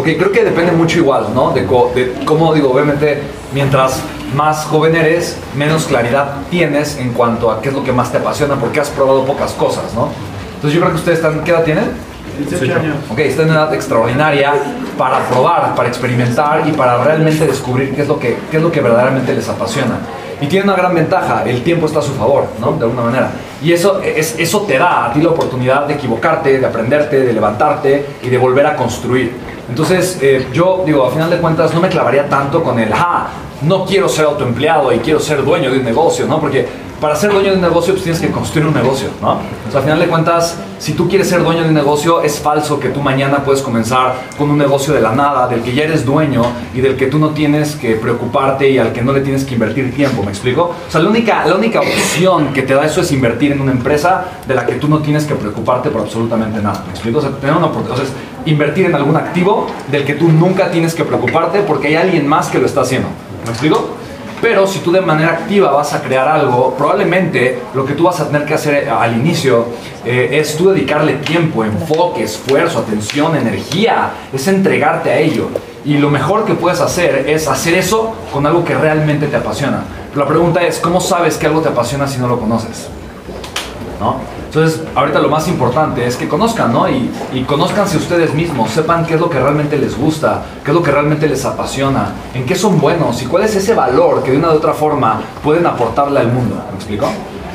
Ok, creo que depende mucho igual, ¿no? De, cómo digo, obviamente, mientras más joven eres, menos claridad tienes en cuanto a qué es lo que más te apasiona, porque has probado pocas cosas, ¿no? Entonces yo creo que ustedes están, ¿qué edad tienen? 18 años. Ok, están en una edad extraordinaria para probar, para experimentar y para realmente descubrir qué es lo que, qué es lo que verdaderamente les apasiona. Y tiene una gran ventaja, el tiempo está a su favor, ¿no? De alguna manera. Y eso, es, eso te da a ti la oportunidad de equivocarte, de aprenderte, de levantarte y de volver a construir. Entonces, eh, yo digo, a final de cuentas, no me clavaría tanto con el, ah, no quiero ser autoempleado y quiero ser dueño de un negocio, ¿no? Porque para ser dueño de un negocio pues tienes que construir un negocio, ¿no? O sea, al final de cuentas, si tú quieres ser dueño de un negocio, es falso que tú mañana puedes comenzar con un negocio de la nada, del que ya eres dueño y del que tú no tienes que preocuparte y al que no le tienes que invertir tiempo, ¿me explico? O sea, la única, la única opción que te da eso es invertir en una empresa de la que tú no tienes que preocuparte por absolutamente nada, ¿me explico? O sea, tener una oportunidad, invertir en algún activo del que tú nunca tienes que preocuparte porque hay alguien más que lo está haciendo, ¿me explico? Pero si tú de manera activa vas a crear algo, probablemente lo que tú vas a tener que hacer al inicio eh, es tú dedicarle tiempo, enfoque, esfuerzo, atención, energía, es entregarte a ello. Y lo mejor que puedes hacer es hacer eso con algo que realmente te apasiona. la pregunta es, ¿cómo sabes que algo te apasiona si no lo conoces? ¿No? Entonces, ahorita lo más importante es que conozcan, ¿no? Y, y conozcanse ustedes mismos, sepan qué es lo que realmente les gusta, qué es lo que realmente les apasiona, en qué son buenos y cuál es ese valor que de una u otra forma pueden aportarle al mundo. ¿Me explico?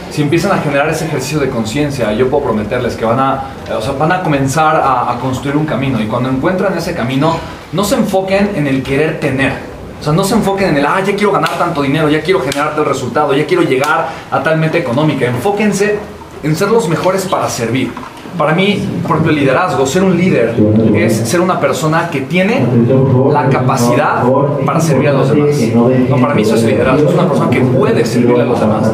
Si empiezan a generar ese ejercicio de conciencia, yo puedo prometerles que van a, o sea, van a comenzar a, a construir un camino y cuando encuentran ese camino, no se enfoquen en el querer tener, o sea, no se enfoquen en el, ah, ya quiero ganar tanto dinero, ya quiero generar tal resultado, ya quiero llegar a tal meta económica. Enfóquense en ser los mejores para servir. Para mí, el liderazgo, ser un líder es ser una persona que tiene la capacidad para servir a los demás. No, para mí eso es liderazgo, es una persona que puede servir a los demás.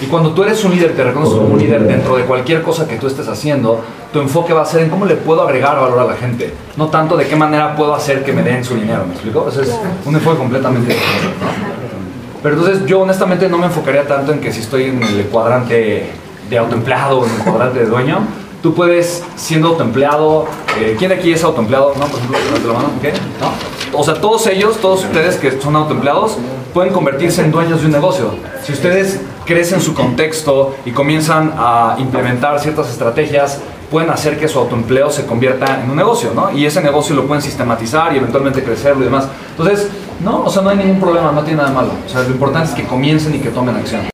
Y cuando tú eres un líder, te reconoces como un líder dentro de cualquier cosa que tú estés haciendo, tu enfoque va a ser en cómo le puedo agregar valor a la gente, no tanto de qué manera puedo hacer que me den su dinero, ¿me explico? Ese es un enfoque completamente diferente. Pero entonces yo honestamente no me enfocaría tanto en que si estoy en el cuadrante de autoempleado en el cuadrante de dueño, tú puedes, siendo autoempleado, eh, ¿quién aquí es autoempleado? ¿No? Por ejemplo, la mano, ¿qué? ¿No? O sea, todos ellos, todos ustedes que son autoempleados, pueden convertirse en dueños de un negocio. Si ustedes crecen su contexto y comienzan a implementar ciertas estrategias, pueden hacer que su autoempleo se convierta en un negocio, ¿no? Y ese negocio lo pueden sistematizar y eventualmente crecerlo y demás. Entonces, no, o sea, no hay ningún problema, no tiene nada malo. O sea, lo importante es que comiencen y que tomen acción.